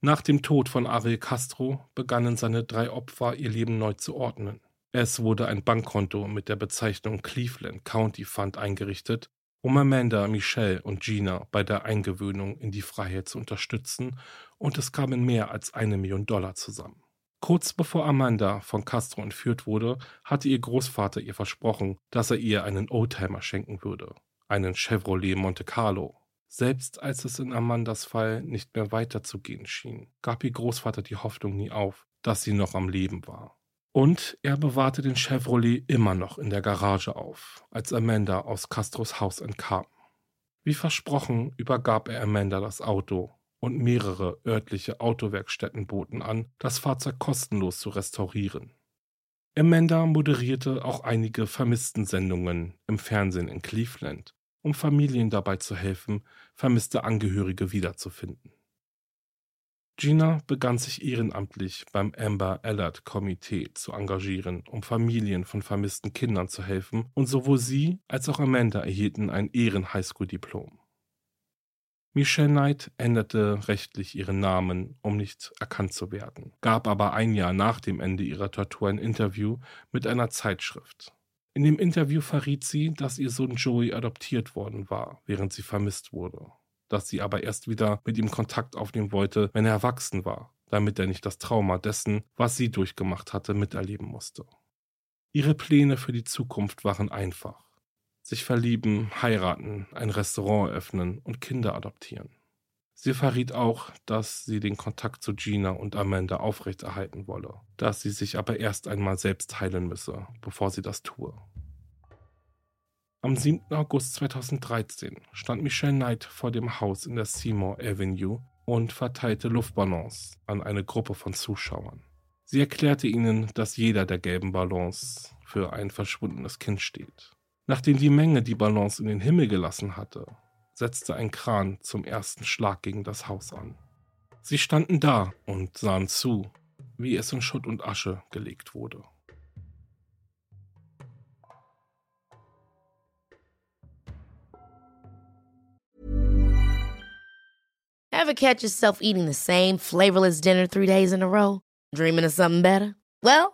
Nach dem Tod von Ariel Castro begannen seine drei Opfer ihr Leben neu zu ordnen. Es wurde ein Bankkonto mit der Bezeichnung Cleveland County Fund eingerichtet, um Amanda, Michelle und Gina bei der Eingewöhnung in die Freiheit zu unterstützen, und es kamen mehr als eine Million Dollar zusammen. Kurz bevor Amanda von Castro entführt wurde, hatte ihr Großvater ihr versprochen, dass er ihr einen Oldtimer schenken würde, einen Chevrolet Monte Carlo. Selbst als es in Amandas Fall nicht mehr weiterzugehen schien, gab ihr Großvater die Hoffnung nie auf, dass sie noch am Leben war. Und er bewahrte den Chevrolet immer noch in der Garage auf, als Amanda aus Castros Haus entkam. Wie versprochen übergab er Amanda das Auto und mehrere örtliche Autowerkstätten boten an, das Fahrzeug kostenlos zu restaurieren. Amanda moderierte auch einige Vermissten-Sendungen im Fernsehen in Cleveland um Familien dabei zu helfen, vermisste Angehörige wiederzufinden. Gina begann sich ehrenamtlich beim Amber Alert Komitee zu engagieren, um Familien von vermissten Kindern zu helfen, und sowohl sie als auch Amanda erhielten ein Ehren-Highschool-Diplom. Michelle Knight änderte rechtlich ihren Namen, um nicht erkannt zu werden, gab aber ein Jahr nach dem Ende ihrer Tortur ein Interview mit einer Zeitschrift. In dem Interview verriet sie, dass ihr Sohn Joey adoptiert worden war, während sie vermisst wurde. Dass sie aber erst wieder mit ihm Kontakt aufnehmen wollte, wenn er erwachsen war, damit er nicht das Trauma dessen, was sie durchgemacht hatte, miterleben musste. Ihre Pläne für die Zukunft waren einfach. Sich verlieben, heiraten, ein Restaurant öffnen und Kinder adoptieren. Sie verriet auch, dass sie den Kontakt zu Gina und Amanda aufrechterhalten wolle, dass sie sich aber erst einmal selbst heilen müsse, bevor sie das tue. Am 7. August 2013 stand Michelle Knight vor dem Haus in der Seymour Avenue und verteilte Luftballons an eine Gruppe von Zuschauern. Sie erklärte ihnen, dass jeder der gelben Ballons für ein verschwundenes Kind steht. Nachdem die Menge die Ballons in den Himmel gelassen hatte, setzte ein Kran zum ersten Schlag gegen das Haus an. Sie standen da und sahen zu, wie es in Schutt und Asche gelegt wurde. Ever catch yourself eating the same flavorless dinner three days in a row? Dreaming of something better? Well,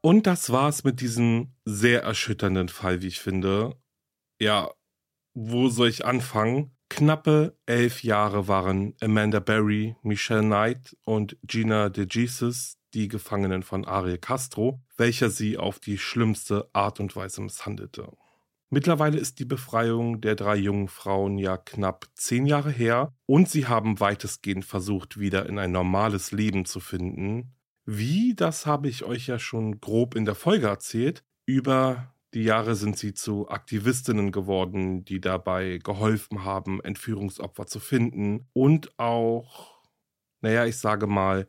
Und das war's mit diesem sehr erschütternden Fall, wie ich finde. Ja, wo soll ich anfangen? Knappe elf Jahre waren Amanda Berry, Michelle Knight und Gina De Jesus die Gefangenen von Ariel Castro, welcher sie auf die schlimmste Art und Weise misshandelte. Mittlerweile ist die Befreiung der drei jungen Frauen ja knapp zehn Jahre her und sie haben weitestgehend versucht, wieder in ein normales Leben zu finden. Wie, das habe ich euch ja schon grob in der Folge erzählt. Über die Jahre sind sie zu Aktivistinnen geworden, die dabei geholfen haben, Entführungsopfer zu finden und auch, naja, ich sage mal,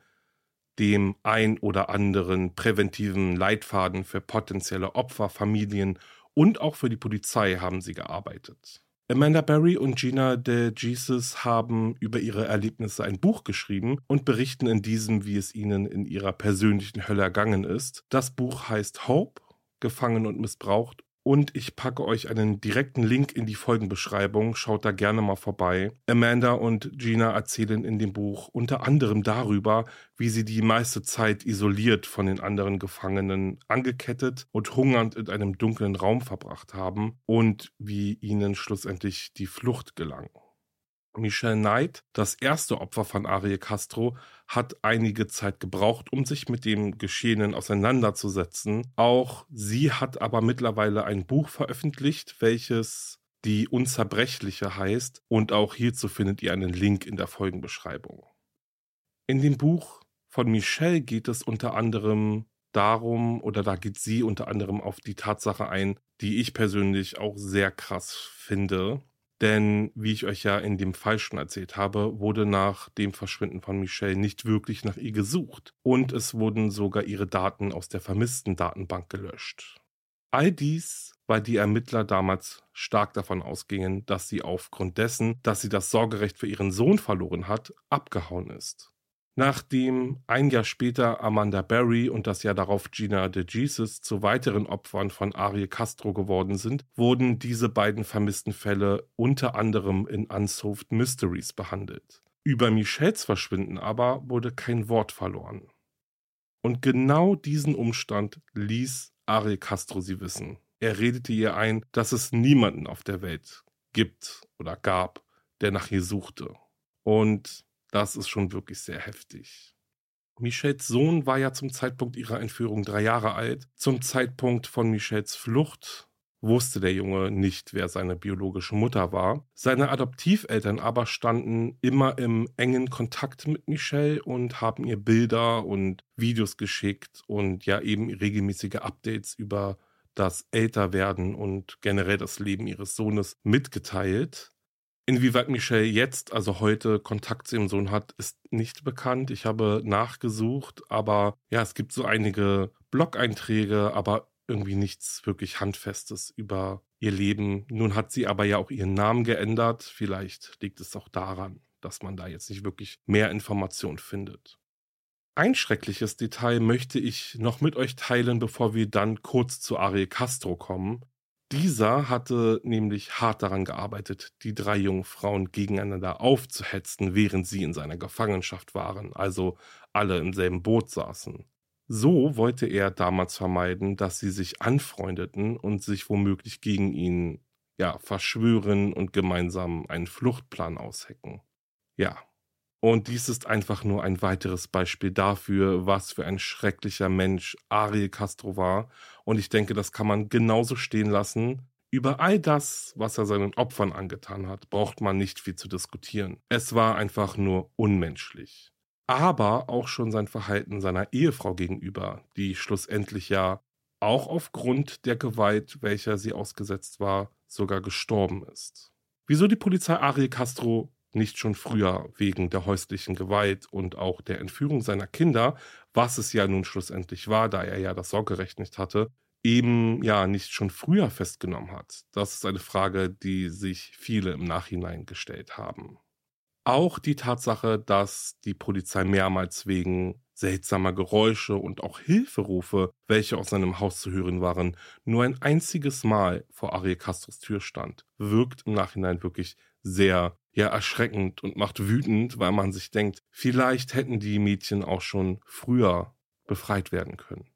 dem ein oder anderen präventiven Leitfaden für potenzielle Opfer, Familien und auch für die Polizei haben sie gearbeitet. Amanda Berry und Gina de Jesus haben über ihre Erlebnisse ein Buch geschrieben und berichten in diesem, wie es ihnen in ihrer persönlichen Hölle ergangen ist. Das Buch heißt Hope, gefangen und missbraucht und ich packe euch einen direkten Link in die Folgenbeschreibung. Schaut da gerne mal vorbei. Amanda und Gina erzählen in dem Buch unter anderem darüber, wie sie die meiste Zeit isoliert von den anderen Gefangenen angekettet und hungernd in einem dunklen Raum verbracht haben und wie ihnen schlussendlich die Flucht gelang. Michelle Knight, das erste Opfer von Ariel Castro, hat einige Zeit gebraucht, um sich mit dem Geschehenen auseinanderzusetzen. Auch sie hat aber mittlerweile ein Buch veröffentlicht, welches die Unzerbrechliche heißt und auch hierzu findet ihr einen Link in der Folgenbeschreibung. In dem Buch von Michelle geht es unter anderem darum, oder da geht sie unter anderem auf die Tatsache ein, die ich persönlich auch sehr krass finde, denn wie ich euch ja in dem Fall schon erzählt habe, wurde nach dem Verschwinden von Michelle nicht wirklich nach ihr gesucht. Und es wurden sogar ihre Daten aus der vermissten Datenbank gelöscht. All dies, weil die Ermittler damals stark davon ausgingen, dass sie aufgrund dessen, dass sie das Sorgerecht für ihren Sohn verloren hat, abgehauen ist. Nachdem ein Jahr später Amanda Berry und das Jahr darauf Gina de Jesus zu weiteren Opfern von Ariel Castro geworden sind, wurden diese beiden vermissten Fälle unter anderem in Unsolved Mysteries behandelt. Über Michelles Verschwinden aber wurde kein Wort verloren. Und genau diesen Umstand ließ Ariel Castro sie wissen. Er redete ihr ein, dass es niemanden auf der Welt gibt oder gab, der nach ihr suchte. Und das ist schon wirklich sehr heftig. Michels Sohn war ja zum Zeitpunkt ihrer Entführung drei Jahre alt. Zum Zeitpunkt von Michels Flucht wusste der Junge nicht, wer seine biologische Mutter war. Seine Adoptiveltern aber standen immer im engen Kontakt mit Michelle und haben ihr Bilder und Videos geschickt und ja eben regelmäßige Updates über das Älterwerden und generell das Leben ihres Sohnes mitgeteilt. Inwieweit Michelle jetzt, also heute, Kontakt zu ihrem Sohn hat, ist nicht bekannt. Ich habe nachgesucht, aber ja, es gibt so einige Blog-Einträge, aber irgendwie nichts wirklich Handfestes über ihr Leben. Nun hat sie aber ja auch ihren Namen geändert. Vielleicht liegt es auch daran, dass man da jetzt nicht wirklich mehr Informationen findet. Ein schreckliches Detail möchte ich noch mit euch teilen, bevor wir dann kurz zu Ariel Castro kommen. Dieser hatte nämlich hart daran gearbeitet, die drei jungen Frauen gegeneinander aufzuhetzen, während sie in seiner Gefangenschaft waren, also alle im selben Boot saßen. So wollte er damals vermeiden, dass sie sich anfreundeten und sich womöglich gegen ihn ja, verschwören und gemeinsam einen Fluchtplan aushecken. Ja, und dies ist einfach nur ein weiteres Beispiel dafür, was für ein schrecklicher Mensch Ariel Castro war. Und ich denke, das kann man genauso stehen lassen. Über all das, was er seinen Opfern angetan hat, braucht man nicht viel zu diskutieren. Es war einfach nur unmenschlich. Aber auch schon sein Verhalten seiner Ehefrau gegenüber, die schlussendlich ja auch aufgrund der Gewalt, welcher sie ausgesetzt war, sogar gestorben ist. Wieso die Polizei Ariel Castro nicht schon früher wegen der häuslichen Gewalt und auch der Entführung seiner Kinder, was es ja nun schlussendlich war, da er ja das Sorgerecht nicht hatte, eben ja nicht schon früher festgenommen hat. Das ist eine Frage, die sich viele im Nachhinein gestellt haben. Auch die Tatsache, dass die Polizei mehrmals wegen seltsamer Geräusche und auch Hilferufe, welche aus seinem Haus zu hören waren, nur ein einziges Mal vor Ariel Castros Tür stand, wirkt im Nachhinein wirklich sehr ja erschreckend und macht wütend, weil man sich denkt, vielleicht hätten die Mädchen auch schon früher befreit werden können.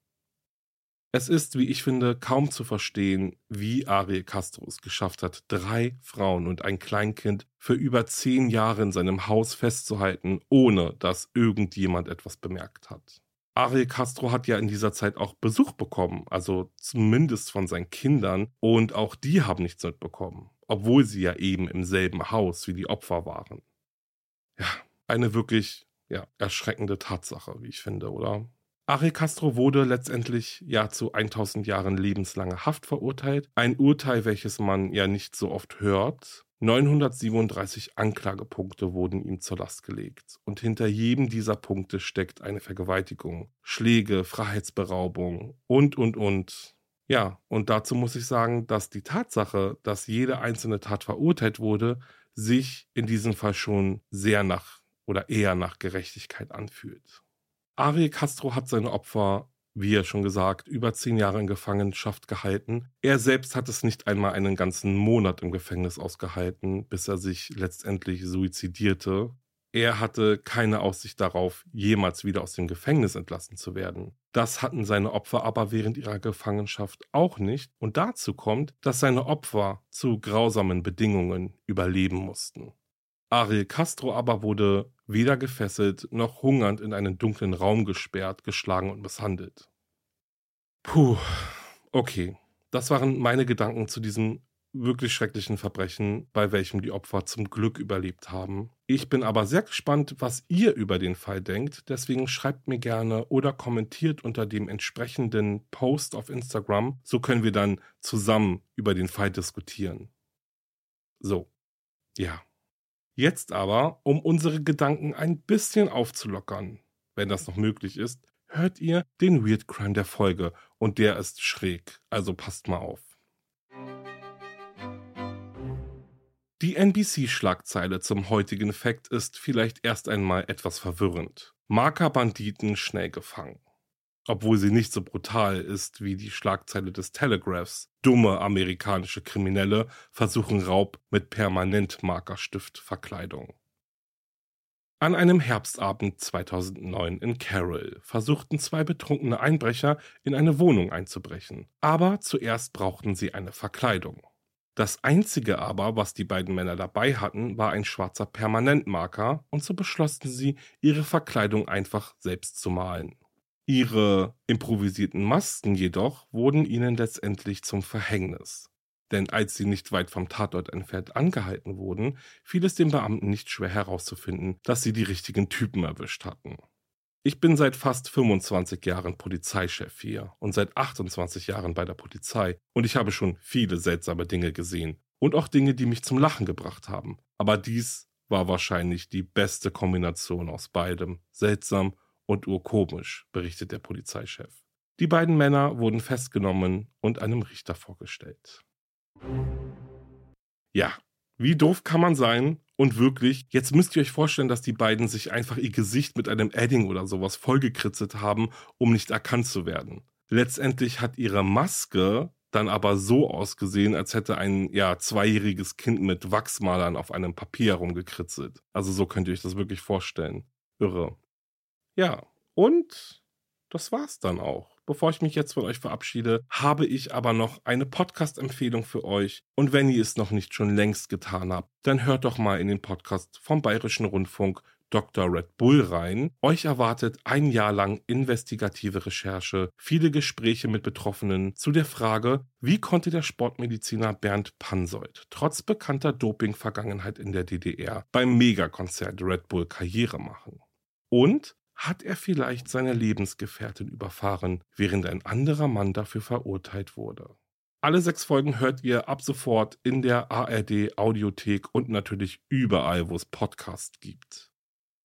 Es ist, wie ich finde, kaum zu verstehen, wie Ariel Castro es geschafft hat, drei Frauen und ein Kleinkind für über zehn Jahre in seinem Haus festzuhalten, ohne dass irgendjemand etwas bemerkt hat. Ariel Castro hat ja in dieser Zeit auch Besuch bekommen, also zumindest von seinen Kindern, und auch die haben nichts mitbekommen, obwohl sie ja eben im selben Haus wie die Opfer waren. Ja, eine wirklich ja, erschreckende Tatsache, wie ich finde, oder? Ariel Castro wurde letztendlich ja zu 1000 Jahren lebenslanger Haft verurteilt. Ein Urteil, welches man ja nicht so oft hört. 937 Anklagepunkte wurden ihm zur Last gelegt. Und hinter jedem dieser Punkte steckt eine Vergewaltigung, Schläge, Freiheitsberaubung und, und, und. Ja, und dazu muss ich sagen, dass die Tatsache, dass jede einzelne Tat verurteilt wurde, sich in diesem Fall schon sehr nach oder eher nach Gerechtigkeit anfühlt. Ariel Castro hat seine Opfer, wie er schon gesagt, über zehn Jahre in Gefangenschaft gehalten. Er selbst hat es nicht einmal einen ganzen Monat im Gefängnis ausgehalten, bis er sich letztendlich suizidierte. Er hatte keine Aussicht darauf, jemals wieder aus dem Gefängnis entlassen zu werden. Das hatten seine Opfer aber während ihrer Gefangenschaft auch nicht. Und dazu kommt, dass seine Opfer zu grausamen Bedingungen überleben mussten. Ariel Castro aber wurde weder gefesselt noch hungernd in einen dunklen Raum gesperrt, geschlagen und misshandelt. Puh, okay. Das waren meine Gedanken zu diesem wirklich schrecklichen Verbrechen, bei welchem die Opfer zum Glück überlebt haben. Ich bin aber sehr gespannt, was ihr über den Fall denkt. Deswegen schreibt mir gerne oder kommentiert unter dem entsprechenden Post auf Instagram. So können wir dann zusammen über den Fall diskutieren. So, ja. Jetzt aber, um unsere Gedanken ein bisschen aufzulockern, wenn das noch möglich ist, hört ihr den Weird Crime der Folge und der ist schräg, also passt mal auf. Die NBC-Schlagzeile zum heutigen Fakt ist vielleicht erst einmal etwas verwirrend. Marker-Banditen schnell gefangen obwohl sie nicht so brutal ist wie die Schlagzeile des Telegraphs. Dumme amerikanische Kriminelle versuchen Raub mit Permanentmarkerstiftverkleidung. An einem Herbstabend 2009 in Carroll versuchten zwei betrunkene Einbrecher in eine Wohnung einzubrechen, aber zuerst brauchten sie eine Verkleidung. Das einzige aber, was die beiden Männer dabei hatten, war ein schwarzer Permanentmarker und so beschlossen sie, ihre Verkleidung einfach selbst zu malen. Ihre improvisierten Masken jedoch wurden ihnen letztendlich zum Verhängnis. Denn als sie nicht weit vom Tatort entfernt angehalten wurden, fiel es den Beamten nicht schwer herauszufinden, dass sie die richtigen Typen erwischt hatten. Ich bin seit fast 25 Jahren Polizeichef hier und seit 28 Jahren bei der Polizei und ich habe schon viele seltsame Dinge gesehen und auch Dinge, die mich zum Lachen gebracht haben. Aber dies war wahrscheinlich die beste Kombination aus beidem, seltsam und urkomisch, berichtet der Polizeichef. Die beiden Männer wurden festgenommen und einem Richter vorgestellt. Ja, wie doof kann man sein? Und wirklich, jetzt müsst ihr euch vorstellen, dass die beiden sich einfach ihr Gesicht mit einem Edding oder sowas vollgekritzelt haben, um nicht erkannt zu werden. Letztendlich hat ihre Maske dann aber so ausgesehen, als hätte ein ja zweijähriges Kind mit Wachsmalern auf einem Papier herumgekritzelt. Also so könnt ihr euch das wirklich vorstellen. Irre. Ja, und das war's dann auch. Bevor ich mich jetzt von euch verabschiede, habe ich aber noch eine Podcast-Empfehlung für euch. Und wenn ihr es noch nicht schon längst getan habt, dann hört doch mal in den Podcast vom Bayerischen Rundfunk Dr. Red Bull rein. Euch erwartet ein Jahr lang investigative Recherche, viele Gespräche mit Betroffenen zu der Frage, wie konnte der Sportmediziner Bernd Pansold trotz bekannter Doping-Vergangenheit in der DDR beim Megakonzert Red Bull Karriere machen? Und hat er vielleicht seine Lebensgefährtin überfahren, während ein anderer Mann dafür verurteilt wurde? Alle sechs Folgen hört ihr ab sofort in der ARD Audiothek und natürlich überall, wo es Podcasts gibt.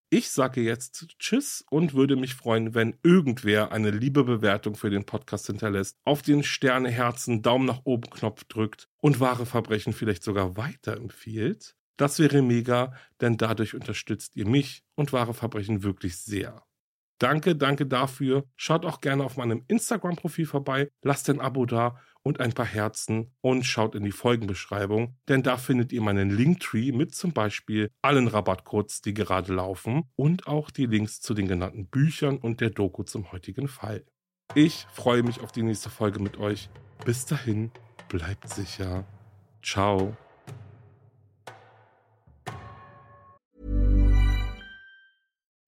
Ich sage jetzt Tschüss und würde mich freuen, wenn irgendwer eine liebe Bewertung für den Podcast hinterlässt, auf den Sterne, Herzen, Daumen nach oben Knopf drückt und wahre Verbrechen vielleicht sogar weiterempfiehlt. Das wäre mega, denn dadurch unterstützt ihr mich und wahre Verbrechen wirklich sehr. Danke, danke dafür. Schaut auch gerne auf meinem Instagram-Profil vorbei, lasst ein Abo da und ein paar Herzen und schaut in die Folgenbeschreibung, denn da findet ihr meinen Linktree mit zum Beispiel allen Rabattcodes, die gerade laufen und auch die Links zu den genannten Büchern und der Doku zum heutigen Fall. Ich freue mich auf die nächste Folge mit euch. Bis dahin, bleibt sicher. Ciao.